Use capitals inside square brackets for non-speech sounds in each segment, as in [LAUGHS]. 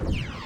you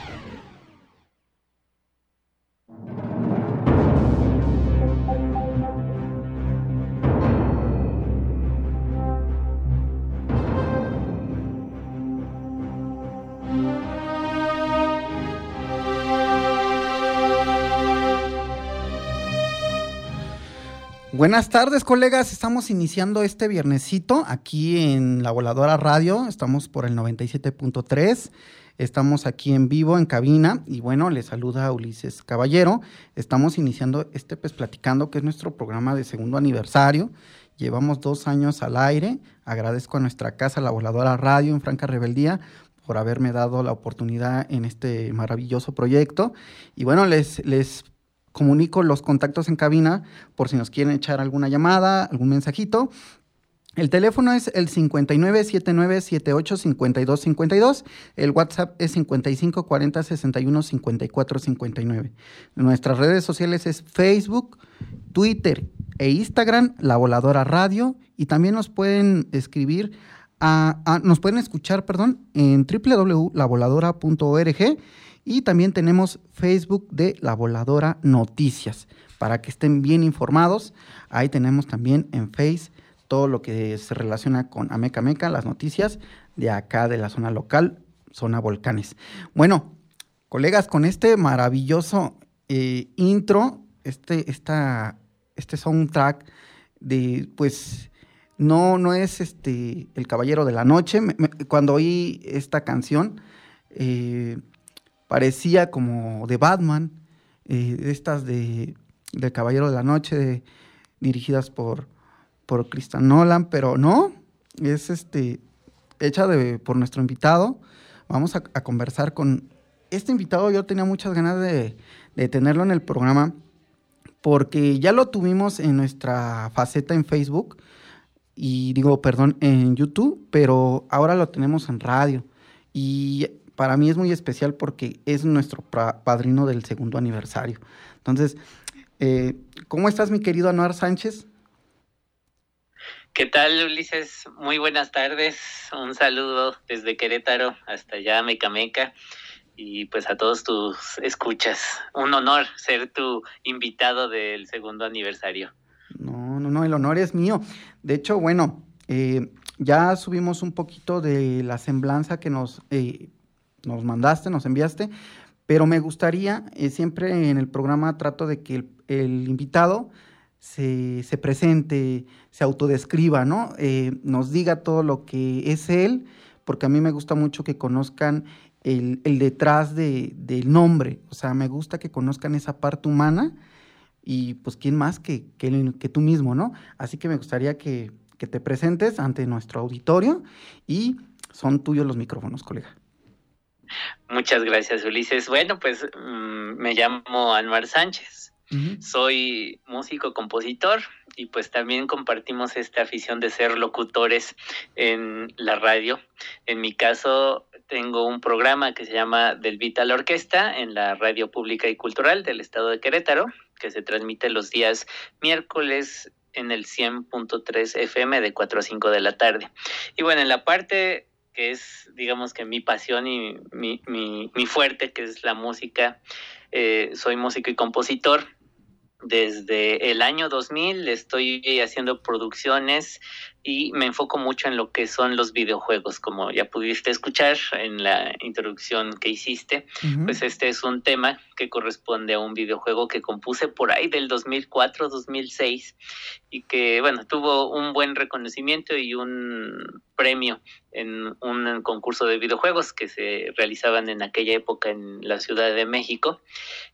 Buenas tardes, colegas. Estamos iniciando este viernesito aquí en la Voladora Radio. Estamos por el 97.3. Estamos aquí en vivo en cabina y bueno, les saluda Ulises Caballero. Estamos iniciando este pues platicando que es nuestro programa de segundo aniversario. Llevamos dos años al aire. Agradezco a nuestra casa, la Voladora Radio en Franca Rebeldía, por haberme dado la oportunidad en este maravilloso proyecto. Y bueno, les, les comunico los contactos en cabina por si nos quieren echar alguna llamada, algún mensajito. El teléfono es el 5979785252. El WhatsApp es 5540615459. Nuestras redes sociales es Facebook, Twitter e Instagram, La Voladora Radio. Y también nos pueden escribir, a, nos pueden escuchar, perdón, en www.lavoladora.org. Y también tenemos Facebook de La Voladora Noticias, para que estén bien informados. Ahí tenemos también en Facebook todo lo que se relaciona con Ameca Meca, las noticias de acá de la zona local, zona volcanes. Bueno, colegas, con este maravilloso eh, intro, este, esta, este soundtrack de, pues, no, no es este El Caballero de la Noche. cuando oí esta canción, eh, parecía como de Batman, eh, estas de, del Caballero de la Noche, dirigidas por por Christian Nolan, pero no, es este, hecha de, por nuestro invitado. Vamos a, conversar con este invitado. Yo tenía muchas ganas de, tenerlo en el programa porque ya lo tuvimos en nuestra faceta en Facebook y digo, perdón, en YouTube, pero ahora lo tenemos en radio. Y para mí es muy especial porque es nuestro padrino del segundo aniversario. Entonces, eh, ¿cómo estás, mi querido Anuar Sánchez? ¿Qué tal, Ulises? Muy buenas tardes. Un saludo desde Querétaro hasta allá, Mecameca. Y pues a todos tus escuchas. Un honor ser tu invitado del segundo aniversario. No, no, no, el honor es mío. De hecho, bueno, eh, ya subimos un poquito de la semblanza que nos, eh, nos mandaste, nos enviaste, pero me gustaría, eh, siempre en el programa trato de que el, invitado se, se presente, se autodescriba, ¿no? Eh, nos diga todo lo que es él, porque a mí me gusta mucho que conozcan el, detrás de, del nombre, o sea, me gusta que conozcan esa parte humana y pues quién más que, que, que tú mismo, ¿no? Así que me gustaría que, que te presentes ante nuestro auditorio y son tuyos los micrófonos, colega. Muchas gracias, Ulises. Bueno, pues mm, me llamo Anuar Sánchez. Soy músico, compositor y pues también compartimos esta afición de ser locutores en la radio. En mi caso, tengo un programa que se llama Del Vital Orquesta en la radio pública y cultural del estado de Querétaro, que se transmite los días miércoles en el 100.3 FM de 4 a 5 de la tarde. Y bueno, en la parte que es, digamos que mi pasión y mi, fuerte, que es la música, eh, soy músico y compositor desde el año 2000 estoy haciendo producciones y me enfoco mucho en lo que son los videojuegos, como ya pudiste escuchar en la introducción que hiciste, pues este es un tema que corresponde a un videojuego que compuse por ahí del 2004-2006 y que, bueno, tuvo un buen reconocimiento y un premio en un concurso de videojuegos que se realizaban en aquella época en la Ciudad de México.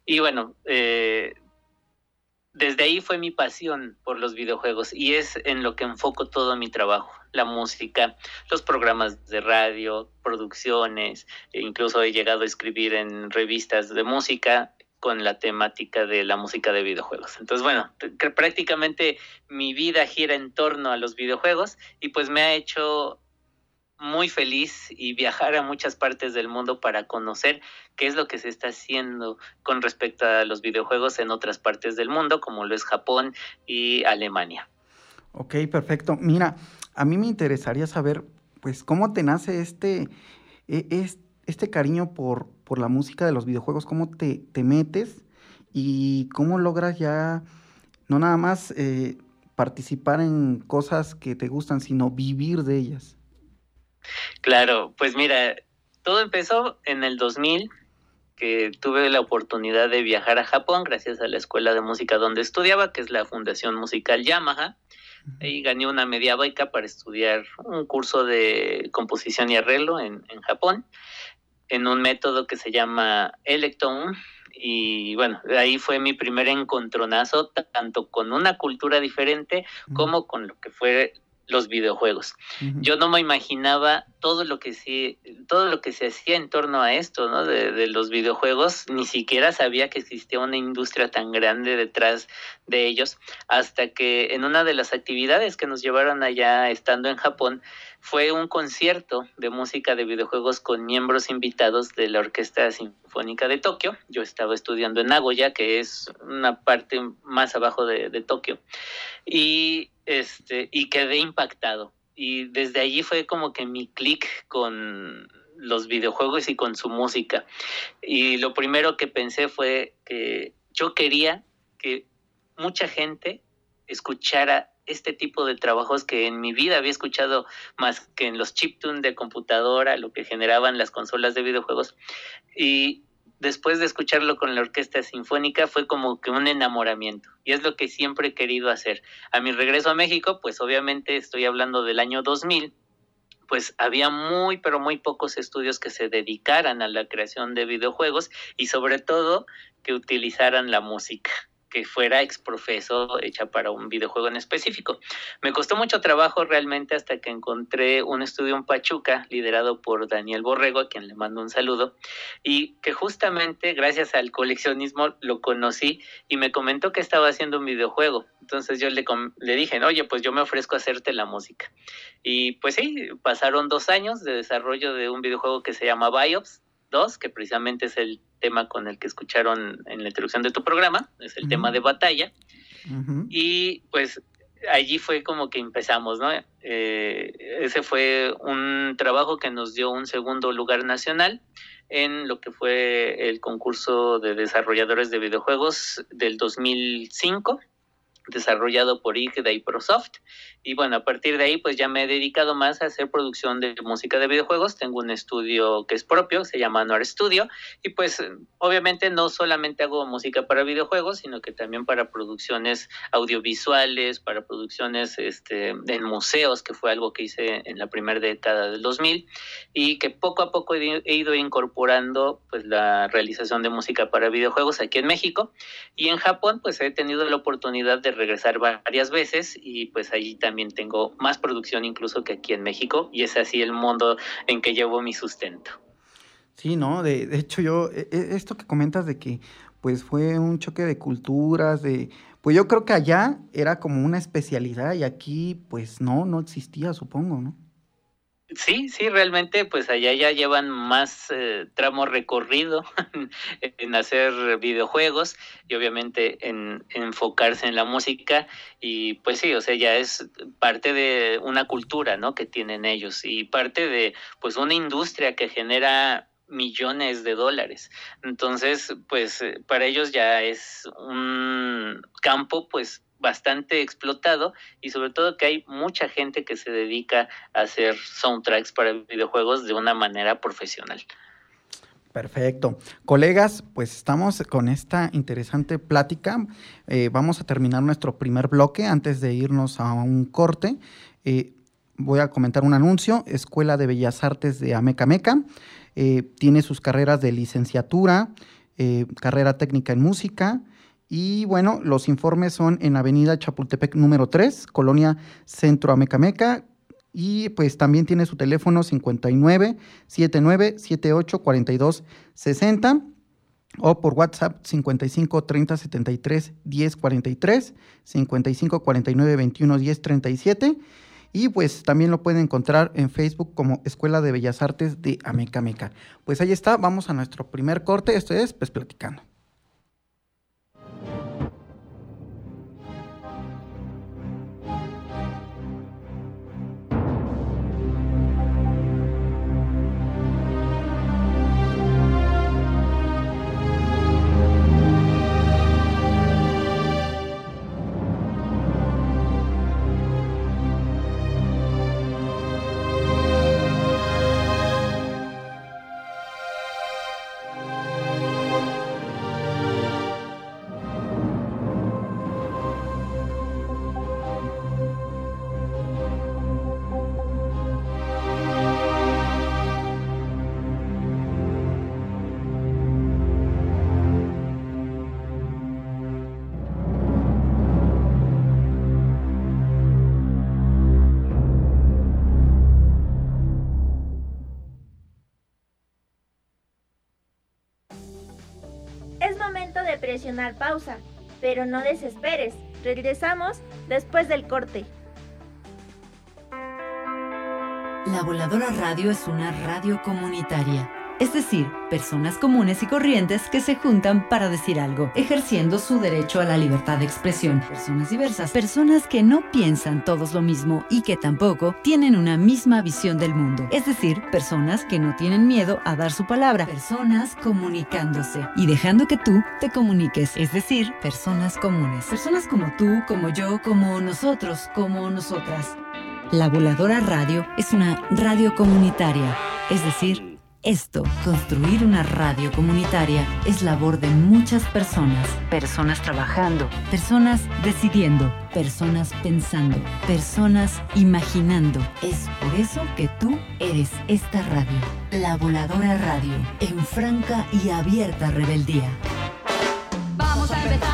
Y bueno, eh, desde ahí fue mi pasión por los videojuegos y es en lo que enfoco todo mi trabajo, la música, los programas de radio, producciones, e incluso he llegado a escribir en revistas de música con la temática de la música de videojuegos. Entonces, bueno, prácticamente mi vida gira en torno a los videojuegos y pues me ha hecho muy feliz y viajar a muchas partes del mundo para conocer qué es lo que se está haciendo con respecto a los videojuegos en otras partes del mundo, como lo es Japón y Alemania. Ok, perfecto. Mira, a mí me interesaría saber, pues, cómo te nace este, e, este cariño por, por la música de los videojuegos, cómo te, te metes y cómo logras ya, no nada más eh, participar en cosas que te gustan, sino vivir de ellas. Claro, pues mira, todo empezó en el 2000, que tuve la oportunidad de viajar a Japón gracias a la escuela de música donde estudiaba, que es la Fundación Musical Yamaha. Y gané una media beca para estudiar un curso de composición y arreglo en, en Japón, en un método que se llama Electron. Y bueno, ahí fue mi primer encontronazo, tanto con una cultura diferente como con lo que fue los videojuegos. Yo no me imaginaba todo lo que sí, todo lo que se hacía en torno a esto, ¿no? De, de, los videojuegos, ni siquiera sabía que existía una industria tan grande detrás de ellos, hasta que en una de las actividades que nos llevaron allá estando en Japón, fue un concierto de música de videojuegos con miembros invitados de la Orquesta Sinfónica de Tokio. Yo estaba estudiando en Nagoya, que es una parte más abajo de, Tokio, y, este, y quedé impactado. Y desde allí fue como que mi clic con los videojuegos y con su música. Y lo primero que pensé fue que yo quería que mucha gente escuchara este tipo de trabajos que en mi vida había escuchado más que en los chiptune de computadora, lo que generaban las consolas de videojuegos. Y después de escucharlo con la orquesta sinfónica fue como que un enamoramiento. Y es lo que siempre he querido hacer. A mi regreso a México, pues obviamente estoy hablando del año 2000, pues había muy, pero muy pocos estudios que se dedicaran a la creación de videojuegos y sobre todo que utilizaran la música que fuera exprofeso hecha para un videojuego en específico. Me costó mucho trabajo realmente hasta que encontré un estudio en Pachuca liderado por Daniel Borrego, a quien le mando un saludo, y que justamente gracias al coleccionismo lo conocí y me comentó que estaba haciendo un videojuego. Entonces yo le, le dije, oye, pues yo me ofrezco a hacerte la música. Y pues sí, pasaron dos años de desarrollo de un videojuego que se llama Biops, que precisamente es el tema con el que escucharon en la introducción de tu programa, es el tema de batalla. Y pues allí fue como que empezamos, ¿no? Eh, ese fue un trabajo que nos dio un segundo lugar nacional en lo que fue el concurso de desarrolladores de videojuegos del 2005 desarrollado por IGDA y ProSoft. Y bueno, a partir de ahí pues ya me he dedicado más a hacer producción de música de videojuegos. Tengo un estudio que es propio, se llama Noir Studio. Y pues obviamente no solamente hago música para videojuegos, sino que también para producciones audiovisuales, para producciones este, en museos, que fue algo que hice en la primera década del 2000. Y que poco a poco he ido incorporando pues la realización de música para videojuegos aquí en México. Y en Japón pues he tenido la oportunidad de regresar varias veces y pues allí también tengo más producción incluso que aquí en México y es así el mundo en que llevo mi sustento. Sí, no, de, de hecho yo, e, e, esto que comentas de que pues fue un choque de culturas, de, pues yo creo que allá era como una especialidad y aquí pues no, no existía, supongo, ¿no? Sí, sí, realmente, pues allá ya llevan más eh, tramo recorrido [LAUGHS] en hacer videojuegos y obviamente en, enfocarse en la música y pues sí, o sea, ya es parte de una cultura, ¿no? Que tienen ellos y parte de pues una industria que genera millones de dólares. Entonces, pues eh, para ellos ya es un campo pues bastante explotado y sobre todo que hay mucha gente que se dedica a hacer soundtracks para videojuegos de una manera profesional. Perfecto. Colegas, pues estamos con esta interesante plática. Eh, vamos a terminar nuestro primer bloque antes de irnos a un corte. Eh, voy a comentar un anuncio. Escuela de Bellas Artes de Ameca Meca. Eh, tiene sus carreras de licenciatura, carrera técnica en música. Y bueno, los informes son en Avenida Chapultepec número 3, Colonia Centro Amecameca, y pues también tiene su teléfono 59 79 78 42 60 o por WhatsApp 55 30 73 10 43 55 49 21 10 37 y pues también lo pueden encontrar en Facebook como Escuela de Bellas Artes de Ameca Meca. Pues ahí está, vamos a nuestro primer corte, esto es pues platicando. Pausa, pero no desesperes. Regresamos después del corte. La Voladora Radio es una radio comunitaria es decir, personas comunes y corrientes que se juntan para decir algo, ejerciendo su derecho a la libertad de expresión. Personas diversas, personas que no piensan todos lo mismo y que tampoco tienen una misma visión del mundo. Es decir, personas que no tienen miedo a dar su palabra, personas comunicándose y dejando que tú te comuniques, es decir, personas comunes. Personas como tú, como yo, como nosotros, como nosotras. La Voladora Radio es una radio comunitaria, es decir, esto, construir una radio comunitaria, es labor de muchas personas. Personas trabajando, personas decidiendo, personas pensando, personas imaginando. Es por eso que tú eres esta radio, la voladora radio, en franca y abierta rebeldía. Vamos a empezar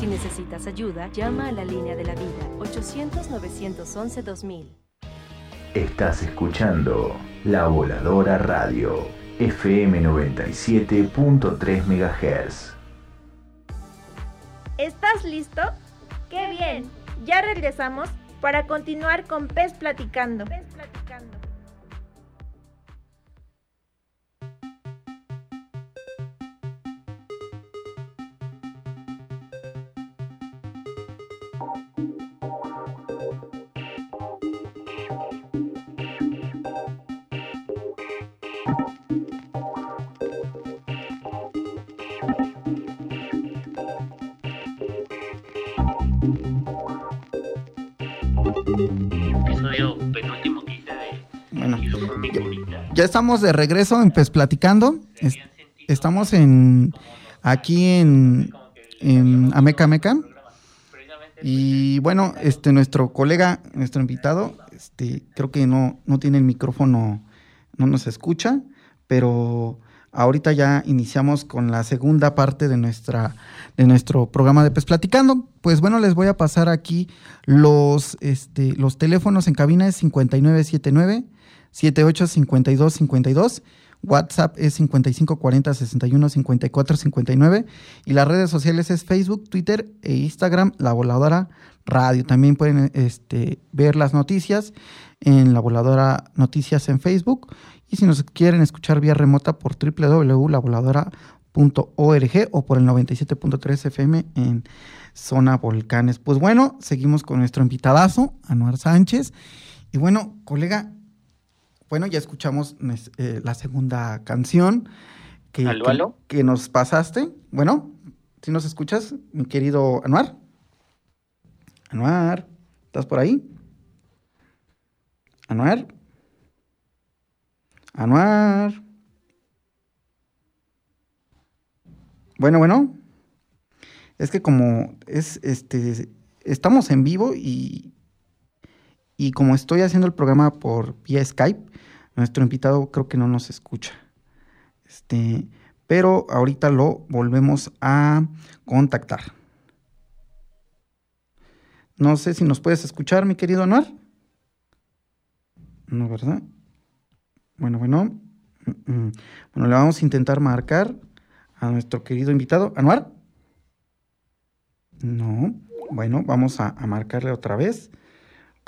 Si necesitas ayuda, llama a la línea de la vida 800-911-2000. Estás escuchando La Voladora Radio, FM 97.3 MHz. ¿Estás listo? ¡Qué bien! Ya regresamos para continuar con Pez Platicando. Pez Platicando. Ya, estamos de regreso en Pez Platicando. estamos en aquí en, Ameca Meca. Y bueno, este nuestro colega, nuestro invitado, este, creo que no, no tiene el micrófono, no nos escucha, pero ahorita ya iniciamos con la segunda parte de, nuestra, de nuestro programa de Pes Platicando. Pues bueno, les voy a pasar aquí los, este, los teléfonos en cabina es 5979 785252 WhatsApp es 5540 61 54 59 y las redes sociales es Facebook, Twitter e Instagram, La Voladora Radio. También pueden este, ver las noticias en La Voladora Noticias en Facebook y si nos quieren escuchar vía remota por www.lavoladora.org o por el 97.3 FM en Zona Volcanes. Pues bueno, seguimos con nuestro invitadazo, Anuar Sánchez. Y bueno, colega, bueno, ya escuchamos eh, la segunda canción que, que, nos pasaste. Bueno, si nos escuchas, mi querido Anuar. Anuar, ¿estás por ahí? Anuar. Anuar. Bueno, bueno. Es que como es este estamos en vivo y y como estoy haciendo el programa por vía Skype, nuestro invitado creo que no nos escucha. Este, pero ahorita lo volvemos a contactar. No sé si nos puedes escuchar, mi querido Anuar. No, ¿verdad? Bueno, bueno. Bueno, le vamos a intentar marcar a nuestro querido invitado. ¿Anuar? No. Bueno, vamos a, a marcarle otra vez.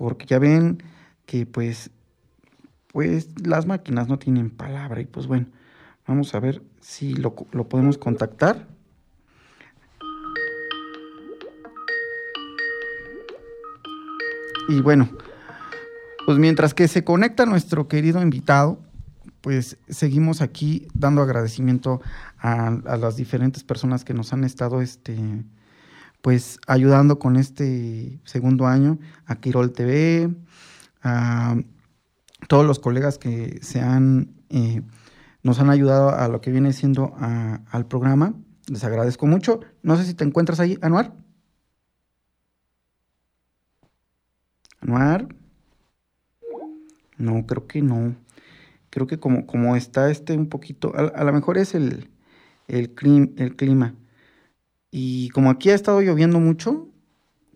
Porque ya ven que pues pues las máquinas no tienen palabra y pues bueno, vamos a ver si lo, podemos contactar. Y bueno, pues mientras que se conecta nuestro querido invitado, pues seguimos aquí dando agradecimiento a, las diferentes personas que nos han estado este pues ayudando con este segundo año, a Quirol TV, a todos los colegas que se han, eh, nos han ayudado a lo que viene siendo al programa. Les agradezco mucho. No sé si te encuentras ahí, Anuar. Anuar. No, creo que no. Creo que como, como está este un poquito, a, lo mejor es el, el clima. Y como aquí ha estado lloviendo mucho,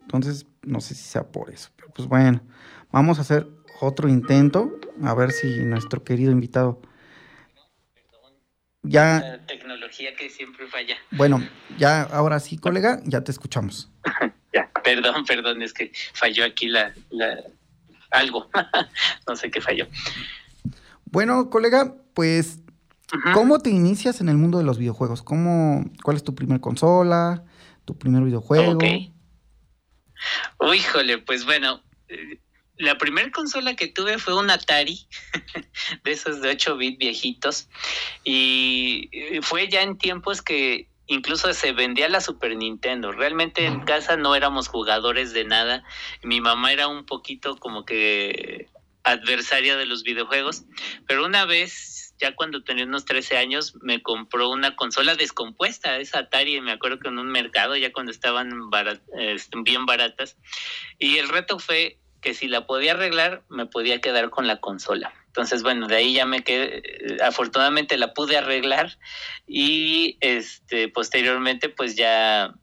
entonces no sé si sea por eso. Pero pues bueno, vamos a hacer otro intento, a ver si nuestro querido invitado ya... La tecnología que siempre falla. Bueno, ya ahora sí, colega, ya te escuchamos. [LAUGHS] ya, perdón, perdón, es que falló aquí la, algo, [LAUGHS] no sé qué falló. Bueno, colega, pues, ¿cómo te inicias en el mundo de los videojuegos? ¿Cómo, ¿Cuál es tu primer consola, tu primer videojuego? Uy, híjole, pues bueno, eh, la primera consola que tuve fue un Atari, [LAUGHS] de esos de 8 bits viejitos, y fue ya en tiempos que incluso se vendía la Super Nintendo. Realmente en casa no éramos jugadores de nada. Mi mamá era un poquito como que adversaria de los videojuegos, pero una vez, ya cuando tenía unos 13 años, me compró una consola descompuesta, esa Atari, me acuerdo que en un mercado, ya cuando estaban este, bien baratas, y el reto fue que si la podía arreglar, me podía quedar con la consola. Entonces, bueno, de ahí ya me quedé, eh, afortunadamente la pude arreglar y este posteriormente pues ya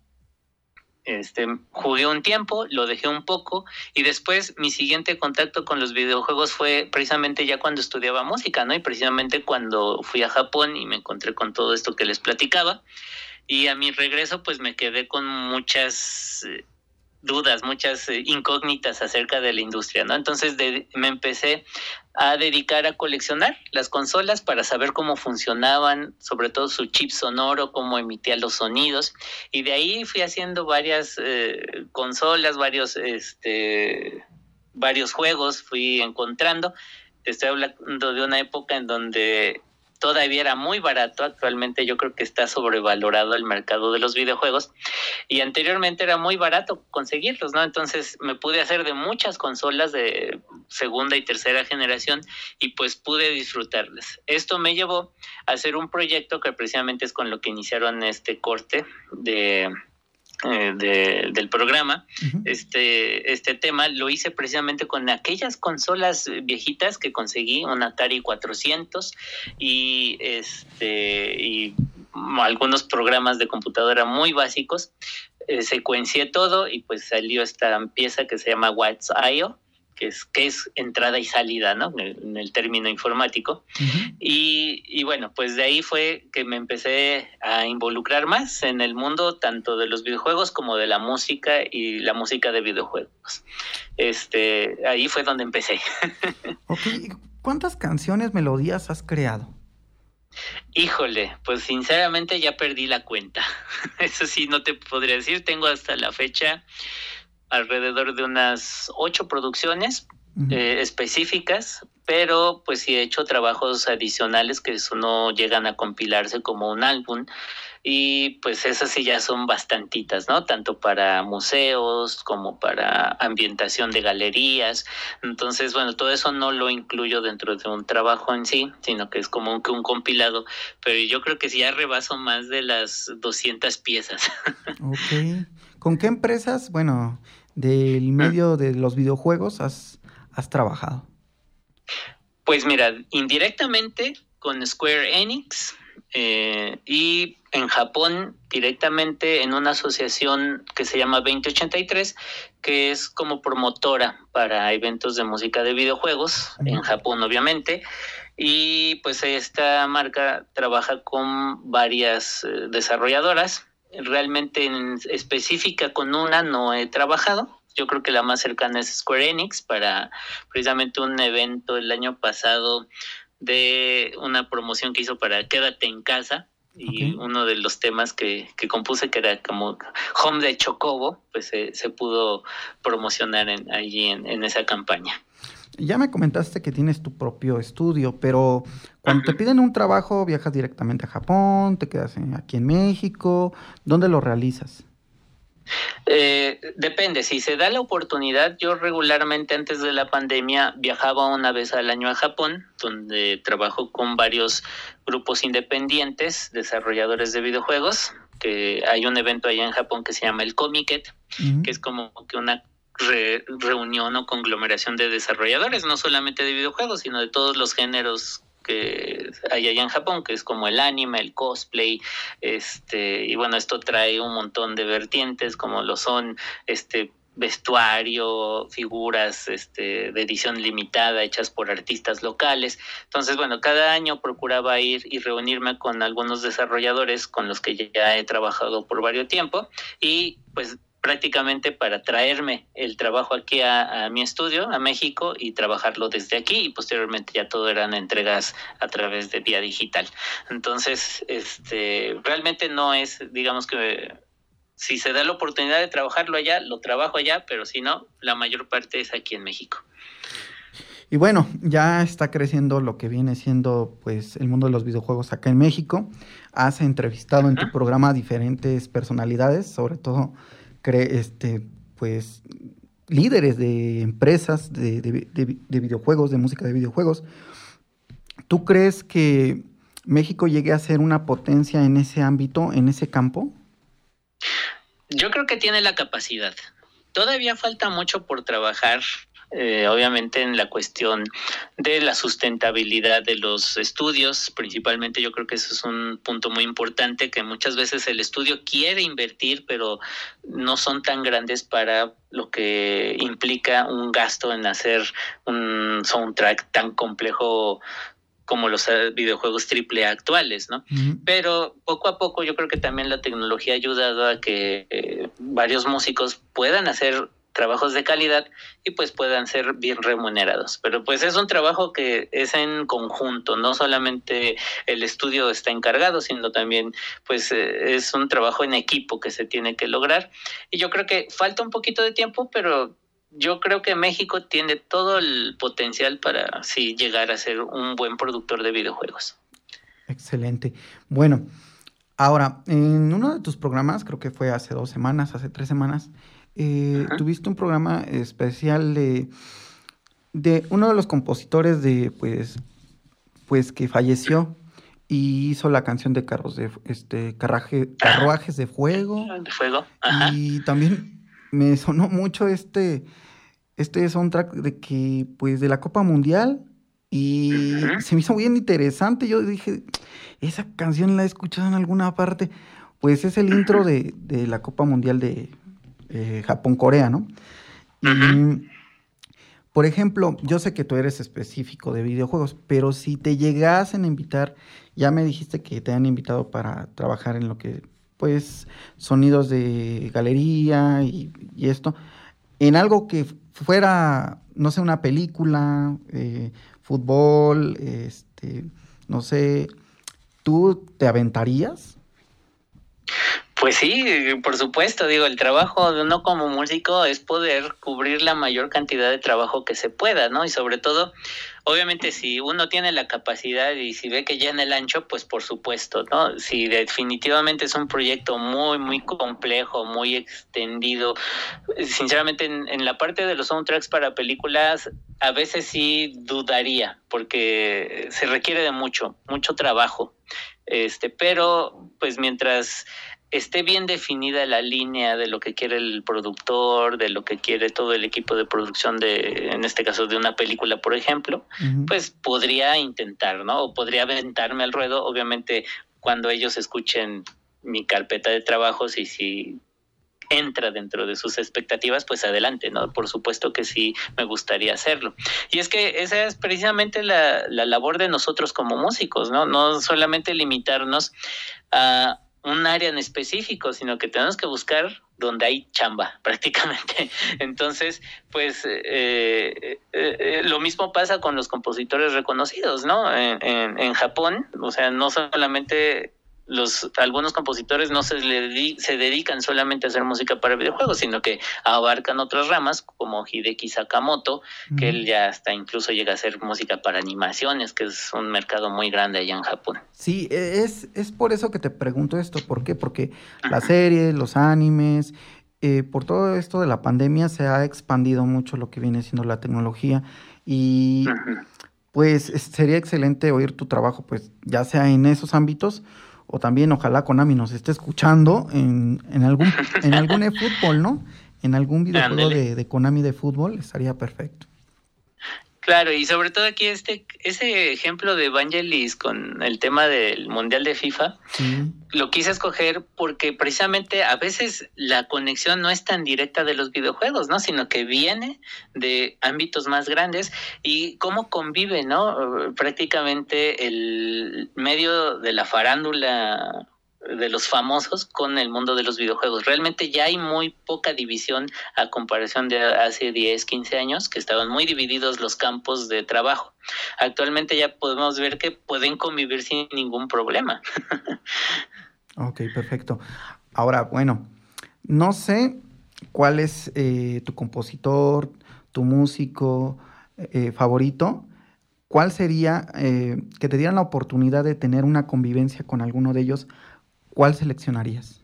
este, jugué un tiempo, lo dejé un poco y después mi siguiente contacto con los videojuegos fue precisamente ya cuando estudiaba música, ¿no? Y precisamente cuando fui a Japón y me encontré con todo esto que les platicaba. Y a mi regreso pues me quedé con muchas eh, dudas, muchas eh, incógnitas acerca de la industria, ¿no? Entonces me empecé a dedicar a coleccionar las consolas para saber cómo funcionaban, sobre todo su chip sonoro, cómo emitía los sonidos, y de ahí fui haciendo varias eh, consolas, varios, este, varios juegos, fui encontrando. Estoy hablando de una época en donde todavía era muy barato, actualmente yo creo que está sobrevalorado el mercado de los videojuegos y anteriormente era muy barato conseguirlos, ¿no? Entonces me pude hacer de muchas consolas de segunda y tercera generación y pues pude disfrutarlas. Esto me llevó a hacer un proyecto que precisamente es con lo que iniciaron este corte de eh, del programa, este, este tema, lo hice precisamente con aquellas consolas viejitas que conseguí, un Atari 400 y, este, y algunos programas de computadora muy básicos. Eh, secuencié todo y pues salió esta pieza que se llama What's IO que es, que es entrada y salida, ¿no? En el, término informático. y, bueno, pues de ahí fue que me empecé a involucrar más en el mundo tanto de los videojuegos como de la música y la música de videojuegos. Este, ahí fue donde empecé. [LAUGHS] ¿Cuántas canciones, melodías has creado? Híjole, pues sinceramente ya perdí la cuenta. [LAUGHS] Eso sí, no te podría decir. Tengo hasta la fecha alrededor de unas ocho producciones eh, específicas, pero pues sí he hecho trabajos adicionales que eso no llegan a compilarse como un álbum y pues esas sí ya son bastantitas, ¿no? Tanto para museos como para ambientación de galerías. Entonces, bueno, todo eso no lo incluyo dentro de un trabajo en sí, sino que es como que un compilado, pero yo creo que sí ya rebaso más de las 200 piezas. [LAUGHS] Ok. ¿Con qué empresas, bueno, del medio de los videojuegos has, has trabajado? Pues mira, indirectamente con Square Enix eh, y en Japón directamente en una asociación que se llama 2083, que es como promotora para eventos de música de videojuegos, en Japón obviamente. Y pues esta marca trabaja con varias eh, desarrolladoras realmente en específica con una no he trabajado. Yo creo que la más cercana es Square Enix para precisamente un evento el año pasado de una promoción que hizo para Quédate en casa y uno de los temas que, que, compuse que era como Home de Chocobo, pues se, pudo promocionar en, allí en, en esa campaña. Ya me comentaste que tienes tu propio estudio, pero cuando te piden un trabajo, viajas directamente a Japón, te quedas aquí en México, ¿dónde lo realizas? Eh, depende, si se da la oportunidad, yo regularmente antes de la pandemia viajaba una vez al año a Japón, donde trabajo con varios grupos independientes, desarrolladores de videojuegos, que hay un evento allá en Japón que se llama el Comiket, que es como que una reunión o conglomeración de desarrolladores, no solamente de videojuegos, sino de todos los géneros que hay allá en Japón, que es como el anime, el cosplay, este, y bueno, esto trae un montón de vertientes, como lo son este vestuario, figuras este, de edición limitada hechas por artistas locales. Entonces, bueno, cada año procuraba ir y reunirme con algunos desarrolladores con los que ya he trabajado por varios tiempo y pues prácticamente para traerme el trabajo aquí a, mi estudio, a México, y trabajarlo desde aquí, y posteriormente ya todo eran entregas a través de vía digital. Entonces, este, realmente no es, digamos que si se da la oportunidad de trabajarlo allá, lo trabajo allá, pero si no, la mayor parte es aquí en México. Y bueno, ya está creciendo lo que viene siendo pues el mundo de los videojuegos acá en México. Has entrevistado en tu programa a diferentes personalidades, sobre todo este, pues, líderes de empresas de, de, videojuegos, de música de videojuegos. ¿Tú crees que México llegue a ser una potencia en ese ámbito, en ese campo? Yo creo que tiene la capacidad. Todavía falta mucho por trabajar eh, obviamente en la cuestión de la sustentabilidad de los estudios, principalmente yo creo que eso es un punto muy importante que muchas veces el estudio quiere invertir, pero no son tan grandes para lo que implica un gasto en hacer un soundtrack tan complejo como los eh, videojuegos triple actuales, ¿no? Pero poco a poco yo creo que también la tecnología ha ayudado a que eh, varios músicos puedan hacer trabajos de calidad y pues puedan ser bien remunerados. Pero pues es un trabajo que es en conjunto, no solamente el estudio está encargado, sino también pues eh, es un trabajo en equipo que se tiene que lograr. Y yo creo que falta un poquito de tiempo, pero yo creo que México tiene todo el potencial para sí llegar a ser un buen productor de videojuegos. Excelente. Bueno, ahora, en uno de tus programas, creo que fue hace dos semanas, hace tres semanas, eh, tuviste un programa especial de, de uno de los compositores de, pues, pues que falleció y hizo la canción de carros de este carraje, carruajes de fuego. De fuego. Y también me sonó mucho este este soundtrack de que pues de la Copa Mundial y se me hizo bien interesante. Yo dije, esa canción la he escuchado en alguna parte. Pues es el intro de, de la Copa Mundial de eh, Japón-Corea, ¿no? Por ejemplo, yo sé que tú eres específico de videojuegos, pero si te llegasen a invitar, ya me dijiste que te han invitado para trabajar en lo que, pues, sonidos de galería y, esto, en algo que fuera, no sé, una película, eh, fútbol, este, no sé, ¿tú te aventarías? Pues sí, por supuesto, digo, el trabajo de uno como músico es poder cubrir la mayor cantidad de trabajo que se pueda, ¿no? Y sobre todo, obviamente si uno tiene la capacidad y si ve que llena el ancho, pues por supuesto, ¿no? Si definitivamente es un proyecto muy, muy complejo, muy extendido, sinceramente en, en la parte de los soundtracks para películas, a veces sí dudaría, porque se requiere de mucho, mucho trabajo. Este, pero pues mientras esté bien definida la línea de lo que quiere el productor, de lo que quiere todo el equipo de producción de, en este caso de una película, por ejemplo, pues podría intentar, ¿no? O podría aventarme al ruedo, obviamente cuando ellos escuchen mi carpeta de trabajos y si entra dentro de sus expectativas, pues adelante, ¿no? Por supuesto que sí me gustaría hacerlo. Y es que esa es precisamente la, la labor de nosotros como músicos, ¿no? No solamente limitarnos a un área en específico, sino que tenemos que buscar donde hay chamba [LAUGHS] prácticamente. Entonces, pues eh, eh, eh, lo mismo pasa con los compositores reconocidos, ¿no? En, en, en Japón, o sea, no solamente los algunos compositores no se, le se dedican solamente a hacer música para videojuegos, sino que abarcan otras ramas, como Hideki Sakamoto, que él ya hasta incluso llega a hacer música para animaciones, que es un mercado muy grande allá en Japón. Sí, e, es, es por eso que te pregunto esto, ¿por qué? Porque las series, los animes, eh, por todo esto de la pandemia se ha expandido mucho lo que viene siendo la tecnología y... Pues sería excelente oír tu trabajo, pues ya sea en esos ámbitos o también ojalá Konami nos esté escuchando en, en algún en algún [LAUGHS] eFootball, ¿no? En algún videojuego de, de, Konami de fútbol estaría perfecto. Claro, y sobre todo aquí este ese ejemplo de Evangelis con el tema del Mundial de FIFA, sí. lo quise escoger porque precisamente a veces la conexión no es tan directa de los videojuegos, ¿no? Sino que viene de ámbitos más grandes y cómo convive, ¿no? Prácticamente el medio de la farándula de los famosos con el mundo de los videojuegos. Realmente ya hay muy poca división a comparación de hace 10, 15 años, que estaban muy divididos los campos de trabajo. Actualmente ya podemos ver que pueden convivir sin ningún problema. [LAUGHS] ok, perfecto. Ahora, bueno, no sé cuál es eh, tu compositor, tu músico eh, favorito. ¿Cuál sería eh, que te dieran la oportunidad de tener una convivencia con alguno de ellos? ¿Cuál seleccionarías?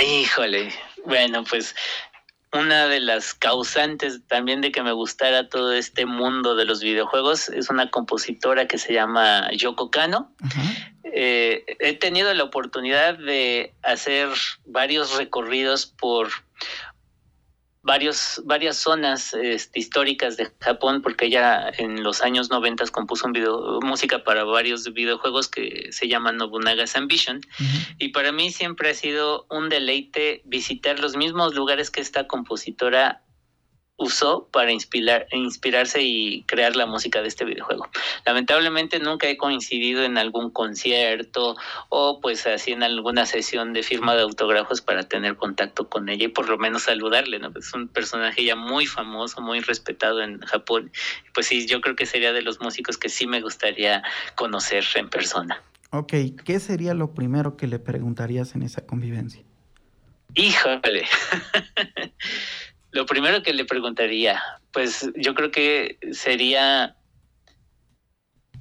Híjole, bueno, pues una de las causantes también de que me gustara todo este mundo de los videojuegos es una compositora que se llama Yoko Kano. Eh, he tenido la oportunidad de hacer varios recorridos por varios, varias zonas este, históricas de Japón, porque ella en los años 90 compuso un video, música para varios videojuegos que se llaman Nobunaga's Ambition. Uh -huh. Y para mí siempre ha sido un deleite visitar los mismos lugares que esta compositora usó para inspirar, inspirarse y crear la música de este videojuego. Lamentablemente nunca he coincidido en algún concierto o pues así en alguna sesión de firma de autógrafos para tener contacto con ella y por lo menos saludarle, ¿no? Es un personaje ya muy famoso, muy respetado en Japón. Pues sí, yo creo que sería de los músicos que sí me gustaría conocer en persona. Ok, ¿qué sería lo primero que le preguntarías en esa convivencia? Híjole. [LAUGHS] Lo primero que le preguntaría, pues yo creo que sería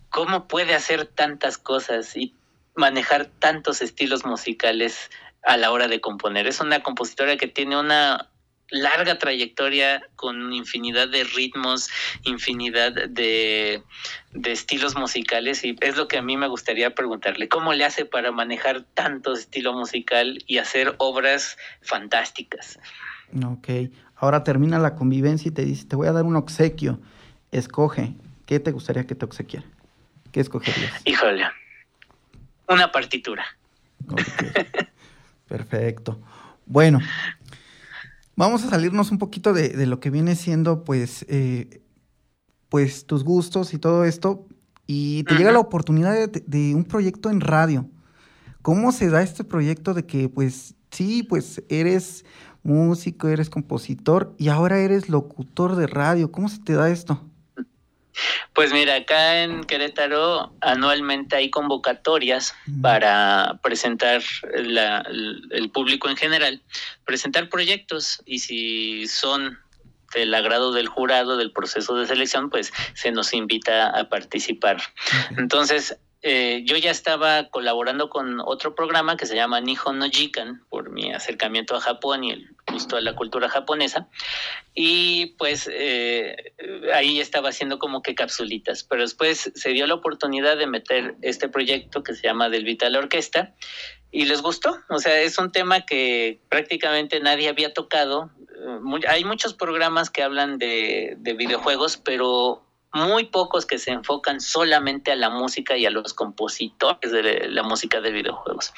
cómo puede hacer tantas cosas y manejar tantos estilos musicales a la hora de componer. Es una compositora que tiene una larga trayectoria con infinidad de ritmos, infinidad de, estilos musicales y es lo que a mí me gustaría preguntarle, ¿cómo le hace para manejar tanto estilo musical y hacer obras fantásticas? Ok, ahora termina la convivencia y te dice, te voy a dar un obsequio, escoge, ¿qué te gustaría que te obsequiara? ¿Qué escogerías? Híjole, una partitura. Perfecto. Bueno, vamos a salirnos un poquito de, lo que viene siendo, pues, eh, pues, tus gustos y todo esto. Y te llega la oportunidad de, un proyecto en radio. ¿Cómo se da este proyecto de que, pues, sí, pues, eres músico, eres compositor y ahora eres locutor de radio? ¿Cómo se te da esto? Pues mira, acá en Querétaro anualmente hay convocatorias para presentar el público en general, presentar proyectos y si son del agrado del jurado del proceso de selección, pues se nos invita a participar. Entonces, eh, yo ya estaba colaborando con otro programa que se llama Nihon no Jikan por mi acercamiento a Japón y el gusto a la cultura japonesa y pues eh, ahí estaba haciendo como que capsulitas, pero después se dio la oportunidad de meter este proyecto que se llama Del Vital Orquesta y les gustó, o sea, es un tema que prácticamente nadie había tocado. Eh, hay muchos programas que hablan de, de videojuegos, pero muy pocos que se enfocan solamente a la música y a los compositores de la música de videojuegos.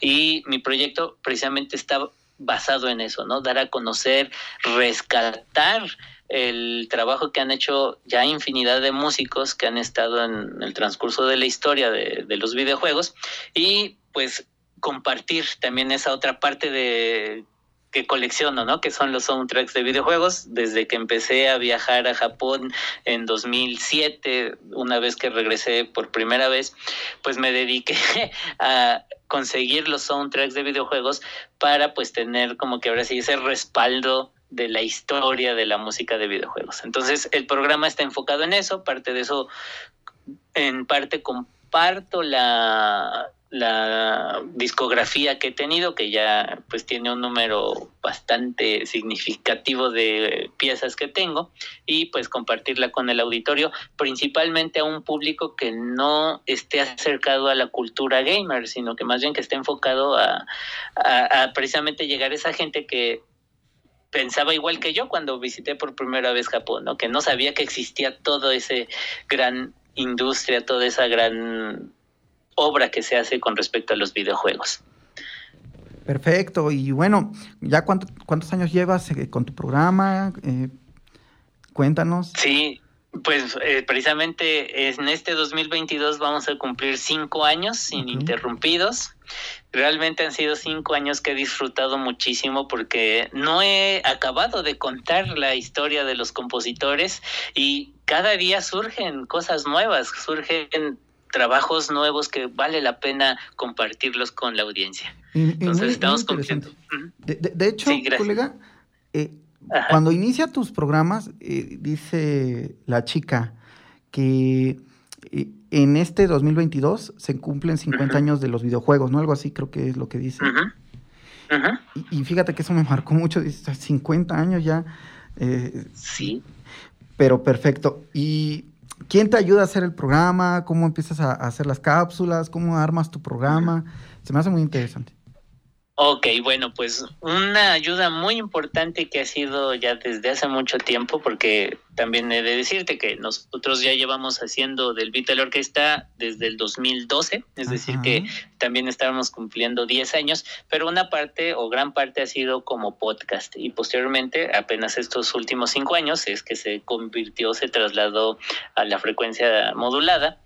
Y mi proyecto precisamente está basado en eso, ¿no? Dar a conocer, rescatar el trabajo que han hecho ya infinidad de músicos que han estado en el transcurso de la historia de, de los videojuegos y pues compartir también esa otra parte de que colecciono, ¿no? Que son los soundtracks de videojuegos. Desde que empecé a viajar a Japón en 2007, una vez que regresé por primera vez, pues me dediqué [LAUGHS] a conseguir los soundtracks de videojuegos para pues tener como que ahora sí ese respaldo de la historia de la música de videojuegos. Entonces, el programa está enfocado en eso, parte de eso en parte comparto la la discografía que he tenido, que ya pues tiene un número bastante significativo de piezas que tengo, y pues compartirla con el auditorio, principalmente a un público que no esté acercado a la cultura gamer, sino que más bien que esté enfocado a, precisamente llegar a esa gente que pensaba igual que yo cuando visité por primera vez Japón, ¿no? que no sabía que existía todo ese gran industria, toda esa gran obra que se hace con respecto a los videojuegos. Perfecto, y bueno, ¿ya cuántos años llevas eh, con tu programa? Eh, cuéntanos. Sí, pues eh, precisamente en este 2022 vamos a cumplir cinco años ininterrumpidos. Realmente han sido cinco años que he disfrutado muchísimo porque no he acabado de contar la historia de los compositores y cada día surgen cosas nuevas, surgen trabajos nuevos que vale la pena compartirlos con la audiencia. Entonces estamos cumpliendo. De, hecho, colega, eh, cuando inicia tus programas, eh, dice la chica que eh, en este 2022 se cumplen 50 años de los videojuegos, ¿no? Algo así creo que es lo que dice. Y, y, fíjate que eso me marcó mucho, dice, 50 años ya. sí. Pero perfecto. Y ¿Quién te ayuda a hacer el programa? ¿Cómo empiezas a, hacer las cápsulas? ¿Cómo armas tu programa? Se me hace muy interesante. Ok, bueno, pues una ayuda muy importante que ha sido ya desde hace mucho tiempo, porque también he de decirte que nosotros ya llevamos haciendo del Vital Orquesta desde el 2012, es decir, que también estábamos cumpliendo 10 años, pero una parte o gran parte ha sido como podcast y posteriormente, apenas estos últimos cinco años, es que se convirtió, se trasladó a la frecuencia modulada.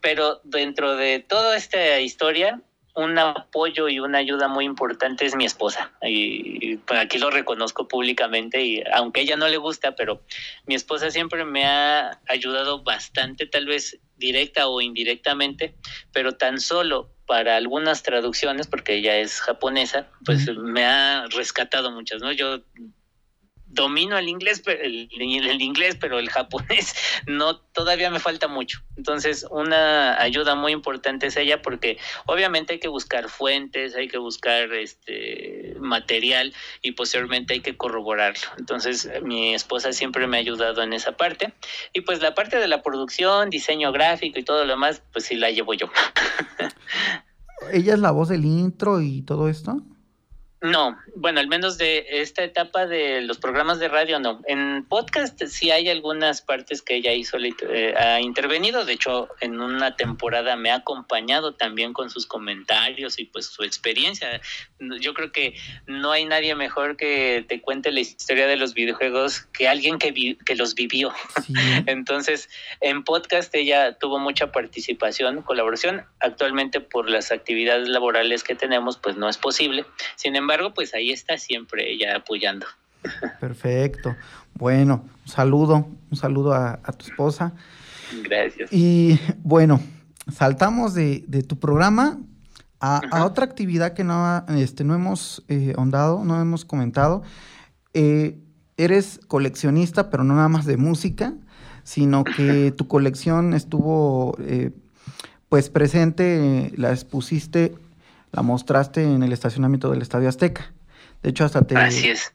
Pero dentro de toda esta historia, un apoyo y una ayuda muy importante es mi esposa. Y, pues, aquí lo reconozco públicamente y aunque a ella no le gusta, pero mi esposa siempre me ha ayudado bastante, tal vez directa o indirectamente, pero tan solo para algunas traducciones, porque ella es japonesa, pues me ha rescatado muchas, ¿no? Yo domino el inglés, el, el, inglés, pero el japonés [LAUGHS] no, todavía me falta mucho. Entonces, una ayuda muy importante es ella porque obviamente hay que buscar fuentes, hay que buscar este material y posteriormente hay que corroborarlo. Entonces, mi esposa siempre me ha ayudado en esa parte. Y pues la parte de la producción, diseño gráfico y todo lo demás, pues sí la llevo yo. [LAUGHS] ¿Ella es la voz del intro y todo esto? No, bueno, al menos de esta etapa de los programas de radio no. En podcast sí hay algunas partes que ella hizo, eh, ha intervenido. De hecho, en una temporada me ha acompañado también con sus comentarios y pues su experiencia. Yo creo que no hay nadie mejor que te cuente la historia de los videojuegos que alguien que, que los vivió. [LAUGHS] Entonces, en podcast ella tuvo mucha participación, colaboración. Actualmente por las actividades laborales que tenemos, pues no es posible. Sin embargo, pues ahí está siempre ella apoyando. Perfecto. Bueno, un saludo, un saludo a, tu esposa. Gracias. Y bueno, saltamos de, tu programa a, otra actividad que no, este, no hemos eh, ahondado, no hemos comentado. Eh, eres coleccionista, pero no nada más de música, sino que tu colección estuvo eh, pues presente, la expusiste la mostraste en el estacionamiento del Estadio Azteca. De hecho, hasta te,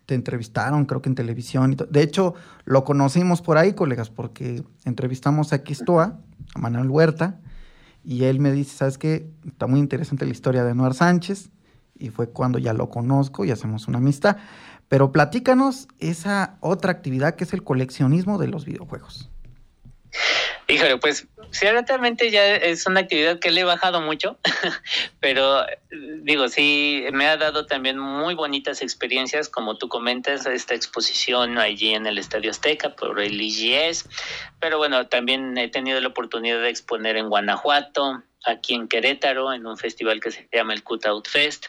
te entrevistaron, creo que en televisión. Y de hecho, lo conocimos por ahí, colegas, porque entrevistamos a Quistoa, a Manuel Huerta, y él me dice, ¿sabes qué? Está muy interesante la historia de Anuar Sánchez, y fue cuando ya lo conozco y hacemos una amistad. Pero platícanos esa otra actividad que es el coleccionismo de los videojuegos. Híjole, pues ciertamente ya es una actividad que le he bajado mucho, [LAUGHS] pero digo, sí, me ha dado también muy bonitas experiencias, como tú comentas, esta exposición allí en el Estadio Azteca por el IGS, pero bueno, también he tenido la oportunidad de exponer en Guanajuato, aquí en Querétaro, en un festival que se llama el Cutout Fest.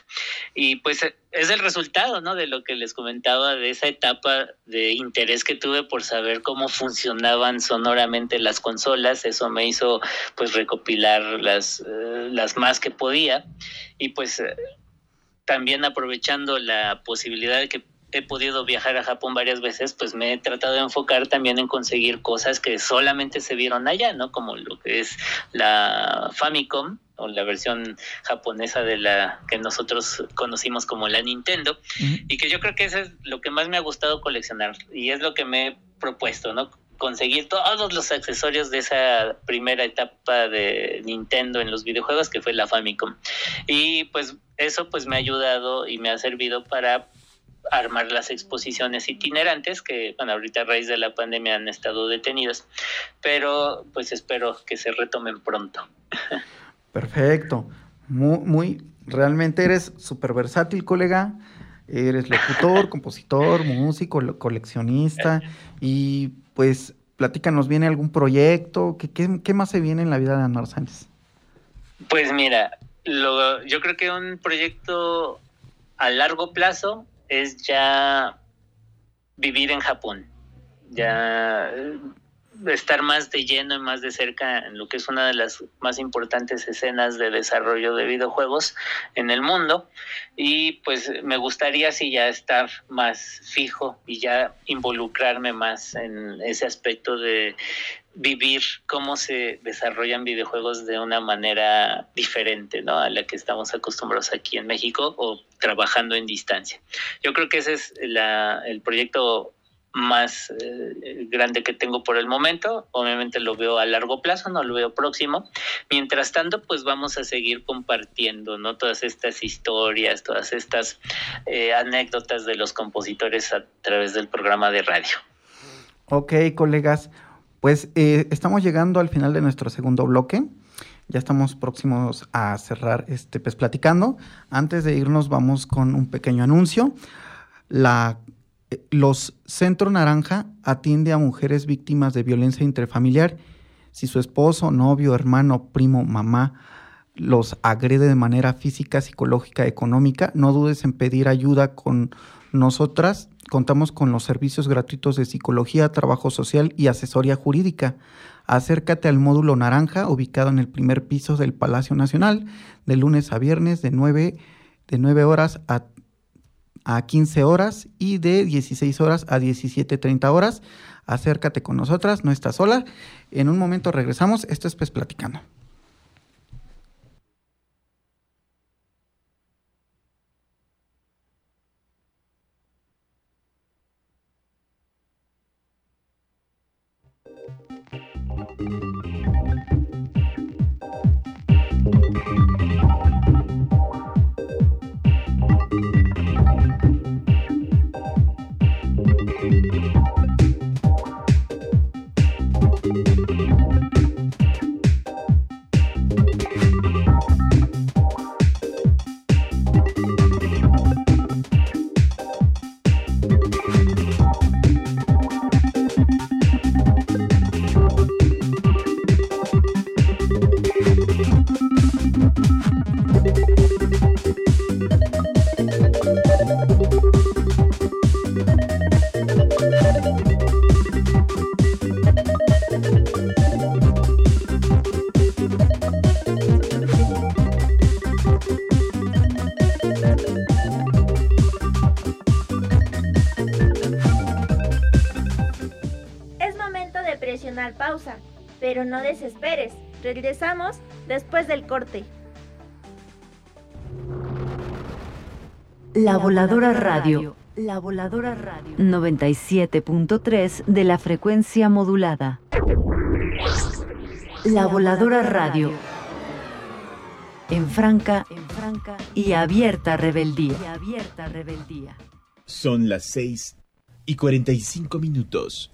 Y pues es el resultado, ¿no? De lo que les comentaba, de esa etapa de interés que tuve por saber cómo funcionaban sonoramente las consolas. Eso me hizo, pues, recopilar las, eh, las más que podía. Y pues, eh, también aprovechando la posibilidad de que he podido viajar a Japón varias veces, pues me he tratado de enfocar también en conseguir cosas que solamente se vieron allá, ¿no? Como lo que es la Famicom o la versión japonesa de la que nosotros conocimos como la Nintendo y que yo creo que eso es lo que más me ha gustado coleccionar y es lo que me he propuesto, ¿no? conseguir todos los accesorios de esa primera etapa de Nintendo en los videojuegos que fue la Famicom. Y pues eso pues me ha ayudado y me ha servido para armar las exposiciones itinerantes que, bueno, ahorita a raíz de la pandemia han estado detenidas, pero pues espero que se retomen pronto. Perfecto. Muy, muy, realmente eres súper versátil, colega. Eres locutor, [LAUGHS] compositor, músico, coleccionista y pues platícanos, ¿viene algún proyecto? ¿Qué, qué, más se viene en la vida de Anuar Sánchez? Pues mira, lo, yo creo que un proyecto a largo plazo es ya vivir en Japón, ya estar más de lleno y más de cerca en lo que es una de las más importantes escenas de desarrollo de videojuegos en el mundo y pues me gustaría si ya estar más fijo y ya involucrarme más en ese aspecto de vivir cómo se desarrollan videojuegos de una manera diferente, ¿no? A la que estamos acostumbrados aquí en México o trabajando en distancia. Yo creo que ese es el proyecto más eh, grande que tengo por el momento. Obviamente lo veo a largo plazo, no lo veo próximo. Mientras tanto, pues vamos a seguir compartiendo, ¿no? Todas estas historias, todas estas eh, anécdotas de los compositores a través del programa de radio. Ok, colegas. Pues eh, estamos llegando al final de nuestro segundo bloque. Ya estamos próximos a cerrar este pues platicando. Antes de irnos vamos con un pequeño anuncio. La, los Centro Naranja atiende a mujeres víctimas de violencia intrafamiliar. Si su esposo, novio, hermano, primo, mamá los agrede de manera física, psicológica, económica, no dudes en pedir ayuda con nosotras contamos con los servicios gratuitos de psicología, trabajo social y asesoría jurídica. Acércate al módulo naranja ubicado en el primer piso del Palacio Nacional de lunes a viernes de 9, de horas a, a 15 horas y de 16 horas a 17.30 horas. Acércate con nosotras, no estás sola. En un momento regresamos. Esto es Pues Platicando. Regresamos después del corte. La Voladora Radio. La Voladora Radio. 97.3 de la frecuencia modulada. La Voladora Radio. En franca, en franca y abierta rebeldía. Y abierta rebeldía. Son las 6 y 45 minutos.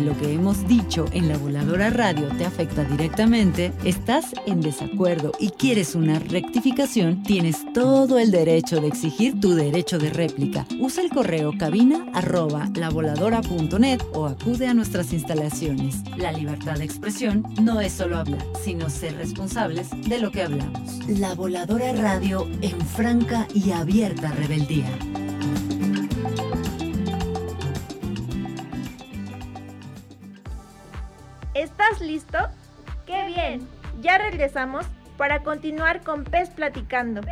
lo que hemos dicho en la voladora radio te afecta directamente, estás en desacuerdo y quieres una rectificación, tienes todo el derecho de exigir tu derecho de réplica. Usa el correo cabina arroba lavoladora.net o acude a nuestras instalaciones. La libertad de expresión no es solo hablar, sino ser responsables de lo que hablamos. La voladora radio en franca y abierta rebeldía. ¿Estás listo? ¡Qué bien! Ya regresamos para continuar con Pez Platicando.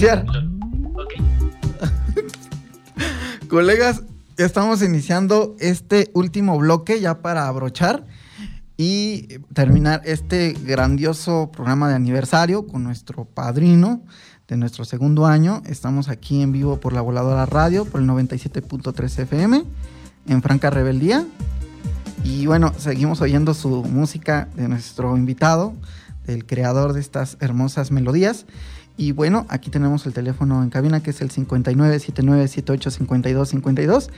Iniciar. [LAUGHS] Colegas, estamos iniciando este último bloque ya para abrochar y terminar este grandioso programa de aniversario con nuestro padrino de nuestro segundo año. Estamos aquí en vivo por la Voladora Radio, por el 97.3 FM, en Franca Rebeldía. Y bueno, seguimos oyendo su música de nuestro invitado, del creador de estas hermosas melodías. Y bueno, aquí tenemos el teléfono en cabina que es el 5979785252.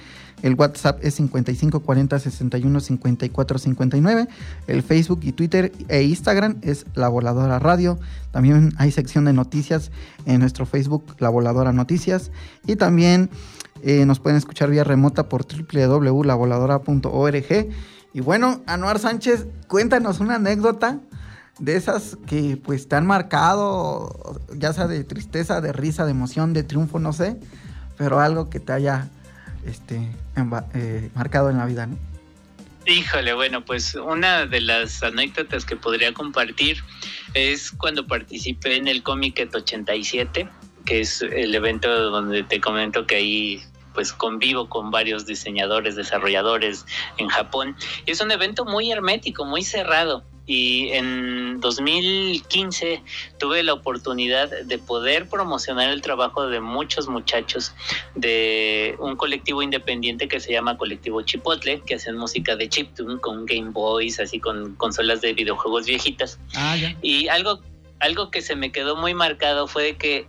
El WhatsApp es 5540615459. El Facebook y Twitter e Instagram es La Voladora Radio. También hay sección de noticias en nuestro Facebook La Voladora Noticias. Y también eh, nos pueden escuchar vía remota por www.lavoladora.org. Y bueno, Anuar Sánchez, cuéntanos una anécdota de esas que pues te han marcado, ya sea de tristeza, de risa, de emoción, de triunfo, no sé, pero algo que te haya este, eh, marcado en la vida, ¿no? Híjole, bueno, pues una de las anécdotas que podría compartir es cuando participé en el Comic 87, que es el evento donde te comento que ahí pues convivo con varios diseñadores, desarrolladores en Japón. Es un evento muy hermético, muy cerrado y en 2015 tuve la oportunidad de poder promocionar el trabajo de muchos muchachos de un colectivo independiente que se llama Colectivo Chipotle, que hacen música de chiptune con Game Boys, así con consolas de videojuegos viejitas. Ah, y algo, algo que se me quedó muy marcado fue de que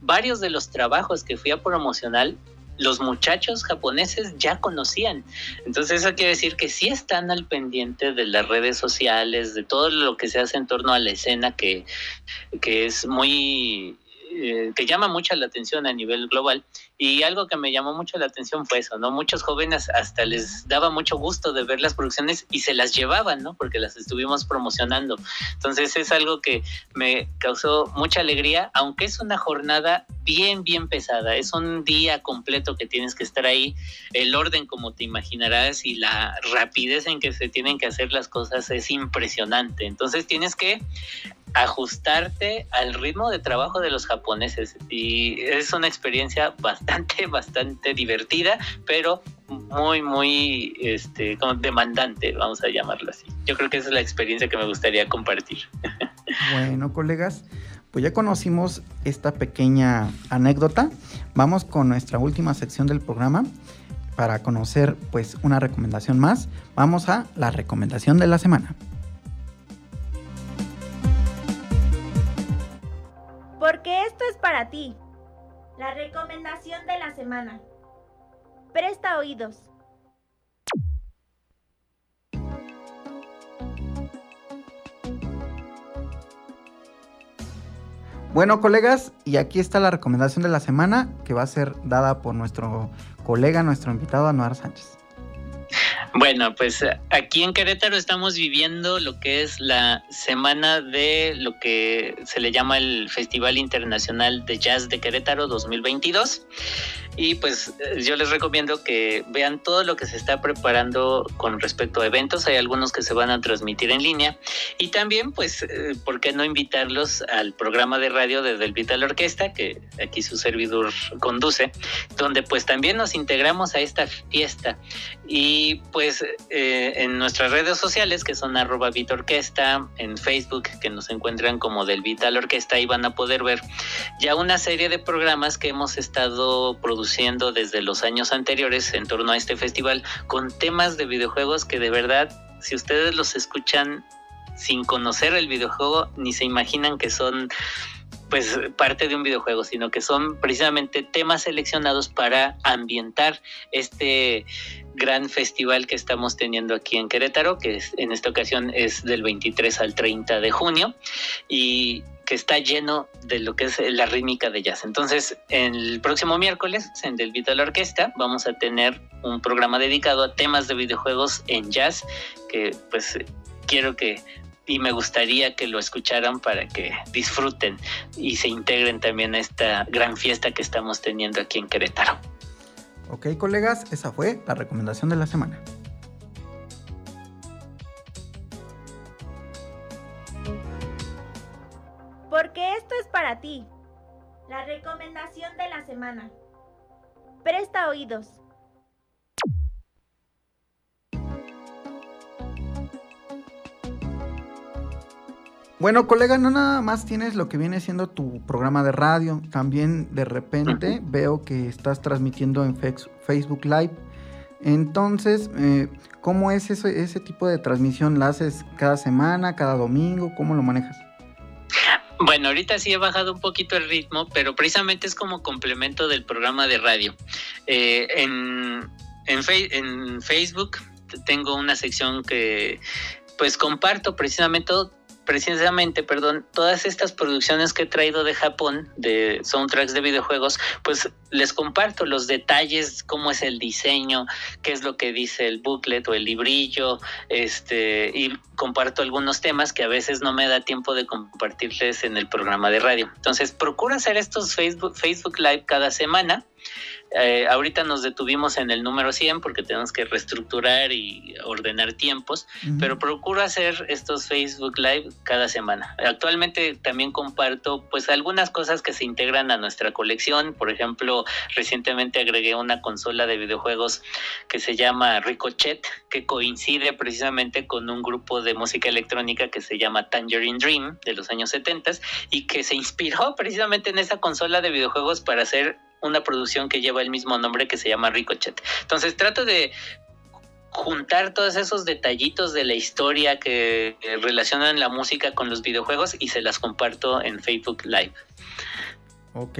varios de los trabajos que fui a promocionar los muchachos japoneses ya conocían. Entonces eso quiere decir que sí están al pendiente de las redes sociales, de todo lo que se hace en torno a la escena que, que es muy eh, que llama mucha la atención a nivel global. Y algo que me llamó mucho la atención fue eso, ¿no? Muchos jóvenes hasta les daba mucho gusto de ver las producciones y se las llevaban, ¿no? Porque las estuvimos promocionando. Entonces es algo que me causó mucha alegría, aunque es una jornada bien, bien pesada. Es un día completo que tienes que estar ahí. El orden, como te imaginarás, y la rapidez en que se tienen que hacer las cosas es impresionante. Entonces tienes que ajustarte al ritmo de trabajo de los japoneses y es una experiencia [LAUGHS] bastante bastante divertida pero muy muy este como demandante vamos a llamarlo así yo creo que esa es la experiencia que me gustaría compartir [LAUGHS] bueno colegas pues ya conocimos esta pequeña anécdota. Vamos con nuestra última sección del programa para conocer pues una recomendación más. Vamos a la recomendación de la semana. Porque esto es para ti. La recomendación de la semana. Presta oídos. Bueno, colegas, y aquí está la recomendación de la semana que va a ser dada por nuestro colega, nuestro invitado Anuar Sánchez. Bueno, pues aquí en Querétaro estamos viviendo lo que es la semana de lo que se le llama el Festival Internacional de Jazz de Querétaro 2022. Y pues yo les recomiendo que vean todo lo que se está preparando con respecto a eventos. Hay algunos que se van a transmitir en línea. Y también, pues, eh, ¿por qué no invitarlos al programa de radio de Del Vital Orquesta, que aquí su servidor conduce, donde pues también nos integramos a esta fiesta. Y pues eh, en nuestras redes sociales, que son arroba Orquesta, en Facebook, que nos encuentran como Del Vital Orquesta, y van a poder ver ya una serie de programas que hemos estado produciendo desde los años anteriores en torno a este festival con temas de videojuegos que de verdad, si ustedes los escuchan sin conocer el videojuego, ni se imaginan que son pues parte de un videojuego, sino que son precisamente temas seleccionados para ambientar este gran festival que estamos teniendo aquí en Querétaro, que en esta ocasión es del 23 al 30 de junio. Y que está lleno de lo que es la rítmica de jazz. Entonces, el próximo miércoles en Del Vita la Orquesta vamos a tener un programa dedicado a temas de videojuegos en jazz que pues quiero que y me gustaría que lo escucharan para que disfruten y se integren también a esta gran fiesta que estamos teniendo aquí en Querétaro. Ok, colegas, esa fue la recomendación de la semana. Porque esto es para ti. La recomendación de la semana. Presta oídos. Bueno, colega, no nada más tienes lo que viene siendo tu programa de radio, también de repente veo que estás transmitiendo en Facebook Live. Entonces, eh, ¿cómo es ese, ese tipo de transmisión? ¿La haces cada semana, cada domingo? ¿Cómo lo manejas? Bueno, ahorita sí he bajado un poquito el ritmo, pero precisamente es como complemento del programa de radio. Eh, en, en Facebook tengo una sección que pues comparto precisamente precisamente, perdón, todas estas producciones que he traído de Japón, de soundtracks de videojuegos, pues les comparto los detalles, cómo es el diseño, qué es lo que dice el booklet o el librillo, este, y comparto algunos temas que a veces no me da tiempo de compartirles en el programa de radio. Entonces, procuro hacer estos Facebook, Facebook Live cada semana eh, ahorita nos detuvimos en el número 100 porque tenemos que reestructurar y ordenar tiempos, pero procuro hacer estos Facebook Live cada semana. Actualmente también comparto pues algunas cosas que se integran a nuestra colección. Por ejemplo, recientemente agregué una consola de videojuegos que se llama Ricochet, que coincide precisamente con un grupo de música electrónica que se llama Tangerine Dream de los años 70 y que se inspiró precisamente en esa consola de videojuegos para hacer una producción que lleva el mismo nombre que se llama Ricochet. Entonces trato de juntar todos esos detallitos de la historia que relacionan la música con los videojuegos y se las comparto en Facebook Live. Ok,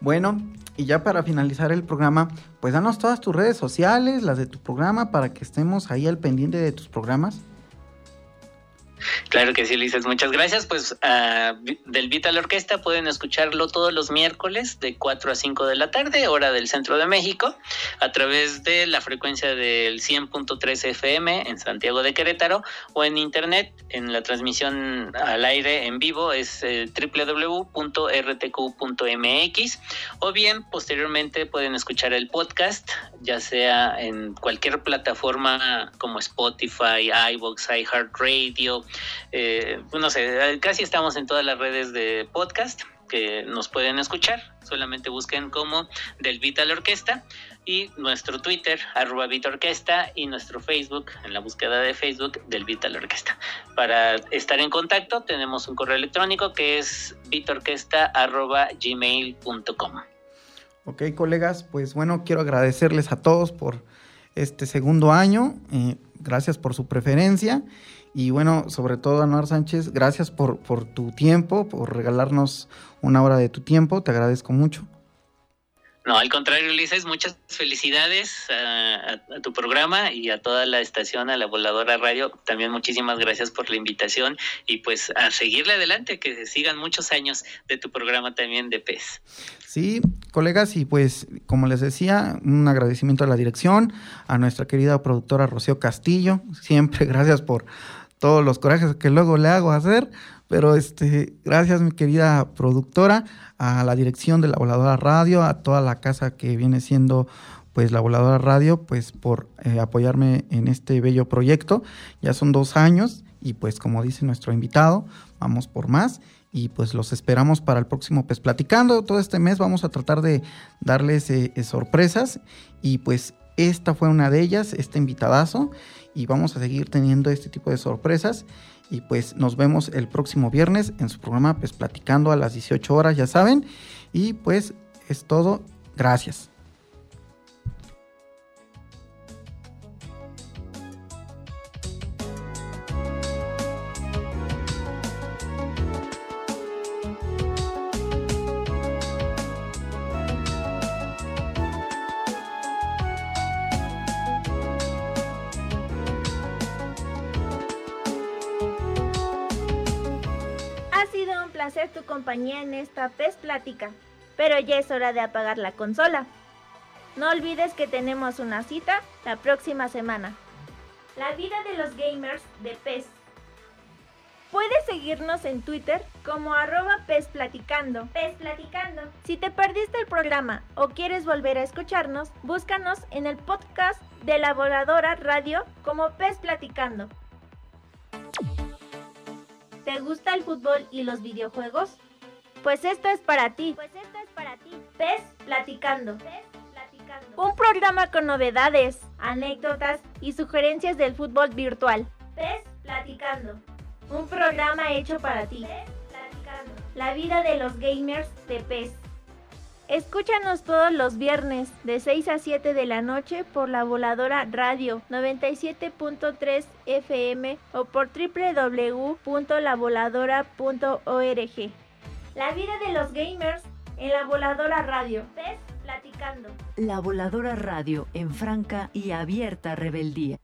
bueno, y ya para finalizar el programa, pues danos todas tus redes sociales, las de tu programa, para que estemos ahí al pendiente de tus programas. Claro que sí, Ulises, muchas gracias. Pues uh, del Vital Orquesta pueden escucharlo todos los miércoles de 4 a 5 de la tarde, hora del centro de México, a través de la frecuencia del 100.3 FM en Santiago de Querétaro o en internet en la transmisión al aire en vivo es eh, www.rtq.mx o bien posteriormente pueden escuchar el podcast ya sea en cualquier plataforma como Spotify, iVoox, iHeartRadio, eh, no sé, casi estamos en todas las redes de podcast que nos pueden escuchar. Solamente busquen como Del Vital Orquesta y nuestro Twitter, arroba Orquesta, y nuestro Facebook, en la búsqueda de Facebook del Vital Orquesta. Para estar en contacto tenemos un correo electrónico que es vitorquesta.gmail.com. Ok, colegas, pues bueno, quiero agradecerles a todos por este segundo año. Eh, gracias por su preferencia. Y bueno, sobre todo, Anuar Sánchez, gracias por, por tu tiempo, por regalarnos una hora de tu tiempo. Te agradezco mucho. No, al contrario, Ulises, muchas felicidades a, tu programa y a toda la estación, a la Voladora Radio. También muchísimas gracias por la invitación y pues a seguirle adelante, que sigan muchos años de tu programa también de PES. Sí, colegas, y pues como les decía, un agradecimiento a la dirección, a nuestra querida productora Rocío Castillo. Siempre [LAUGHS] gracias por todos los corajes que luego le hago hacer, pero este, gracias mi querida productora a la dirección de la Voladora Radio, a toda la casa que viene siendo pues la Voladora Radio, pues por eh, apoyarme en este bello proyecto. Ya son dos años y pues como dice nuestro invitado, vamos por más y pues los esperamos para el próximo pues platicando. Todo este mes vamos a tratar de darles eh, eh, sorpresas y pues esta fue una de ellas, este invitadazo y vamos a seguir teniendo este tipo de sorpresas y pues nos vemos el próximo viernes en su programa, pues platicando a las 18 horas, ya saben. Y pues es todo. Gracias. En esta PES Plática, pero ya es hora de apagar la consola. No olvides que tenemos una cita la próxima semana. La vida de los gamers de PES. Puedes seguirnos en Twitter como arroba PES Platicando. Platicando. Si te perdiste el programa o quieres volver a escucharnos, búscanos en el podcast de la Voladora Radio como PES Platicando. ¿Te gusta el fútbol y los videojuegos? Pues esto es para ti. Pues esto es para ti. PES Platicando. Platicando. Un programa con novedades, anécdotas y sugerencias del fútbol virtual. PES Platicando. Un programa hecho para ti. PES Platicando. La vida de los gamers de PES. Escúchanos todos los viernes de 6 a 7 de la noche por la voladora radio 97.3 FM o por www.lavoladora.org. La vida de los gamers en la voladora radio. ¿Ves? Platicando. La voladora radio en franca y abierta rebeldía.